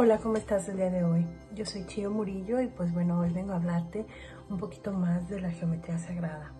Hola, ¿cómo estás el día de hoy? Yo soy Chio Murillo y pues bueno, hoy vengo a hablarte un poquito más de la geometría sagrada.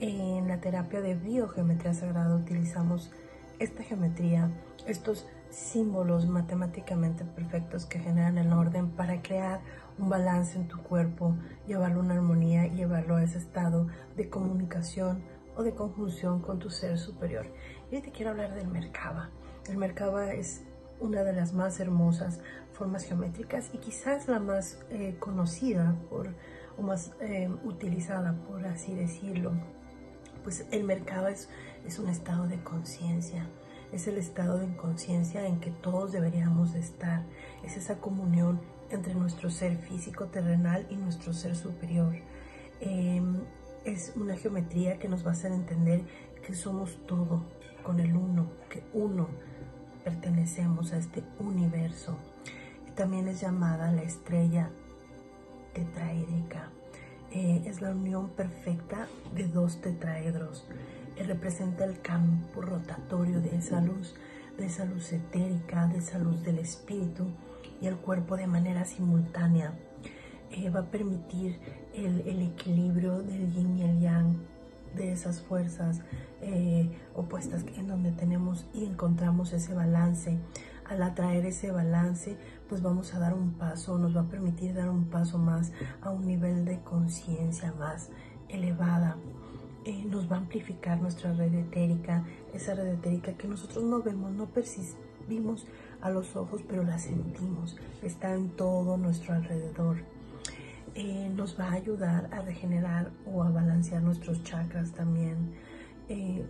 En la terapia de biogeometría sagrada utilizamos esta geometría, estos símbolos matemáticamente perfectos que generan el orden para crear un balance en tu cuerpo, llevarlo a una armonía y llevarlo a ese estado de comunicación o de conjunción con tu ser superior. Y hoy te quiero hablar del Merkaba. El Merkaba es una de las más hermosas formas geométricas y quizás la más eh, conocida por, o más eh, utilizada, por así decirlo. Pues el mercado es, es un estado de conciencia, es el estado de inconsciencia en que todos deberíamos estar, es esa comunión entre nuestro ser físico terrenal y nuestro ser superior. Em, es una geometría que nos va a hacer entender que somos todo con el uno, que uno pertenecemos a este universo. También es llamada la estrella tetraédrica. Eh, es la unión perfecta de dos tetraedros. Eh, representa el campo rotatorio de esa luz, de esa luz etérica, de esa luz del espíritu y el cuerpo de manera simultánea. Eh, va a permitir el, el, equilibrio del yin y el yang, de esas fuerzas opuestas en donde tenemos y encontramos ese balance al atraer ese balance, pues vamos a dar un paso, nos va a permitir dar un paso más a un nivel de conciencia más elevada. Eh, nos va a amplificar nuestra red etérica, esa red etérica que nosotros no vemos, no percibimos a los ojos, pero la sentimos, está en todo nuestro alrededor. Eh, nos va a ayudar a regenerar o a balancear nuestros chakras también. Eh,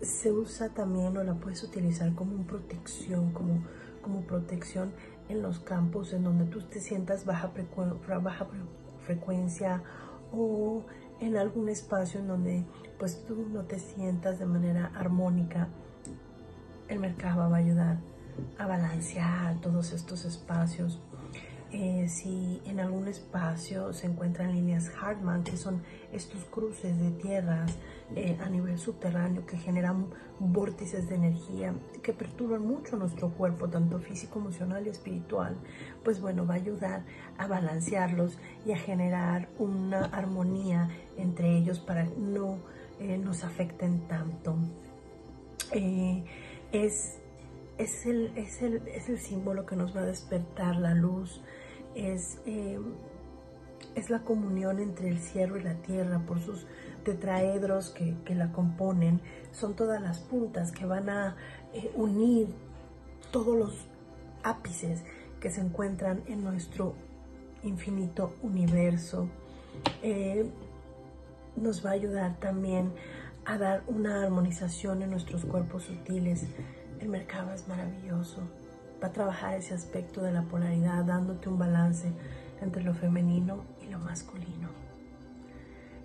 se usa también o la puedes utilizar como protección, como, como protección en los campos en donde tú te sientas baja, frecuencia o en algún espacio en donde pues tú no te sientas de manera armónica. El mercado va a ayudar a balancear todos estos espacios. Eh, si en algún espacio se encuentran líneas Hartmann, que son estos cruces de tierras eh, a nivel subterráneo que generan vórtices de energía que perturban mucho nuestro cuerpo, tanto físico, emocional y espiritual, pues bueno, va a ayudar a balancearlos y a generar una armonía entre ellos para no eh, nos afecten tanto. es es el, es, el, es el, símbolo que nos va a despertar la luz, es, eh, es la comunión entre el cielo y la tierra por sus tetraedros que, que la componen, son todas las puntas que van a eh, unir todos los ápices que se encuentran en nuestro infinito universo. Eh, nos va a ayudar también a dar una armonización en nuestros cuerpos sutiles. El mercado es maravilloso va a trabajar ese aspecto de la polaridad, dándote un balance entre lo femenino y lo masculino.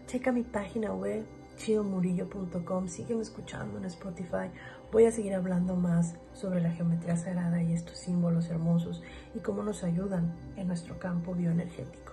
Checa mi página web chiomurillo.com, sígueme escuchando en Spotify. Voy a seguir hablando más sobre la geometría sagrada y estos símbolos hermosos y cómo nos ayudan en nuestro campo bioenergético.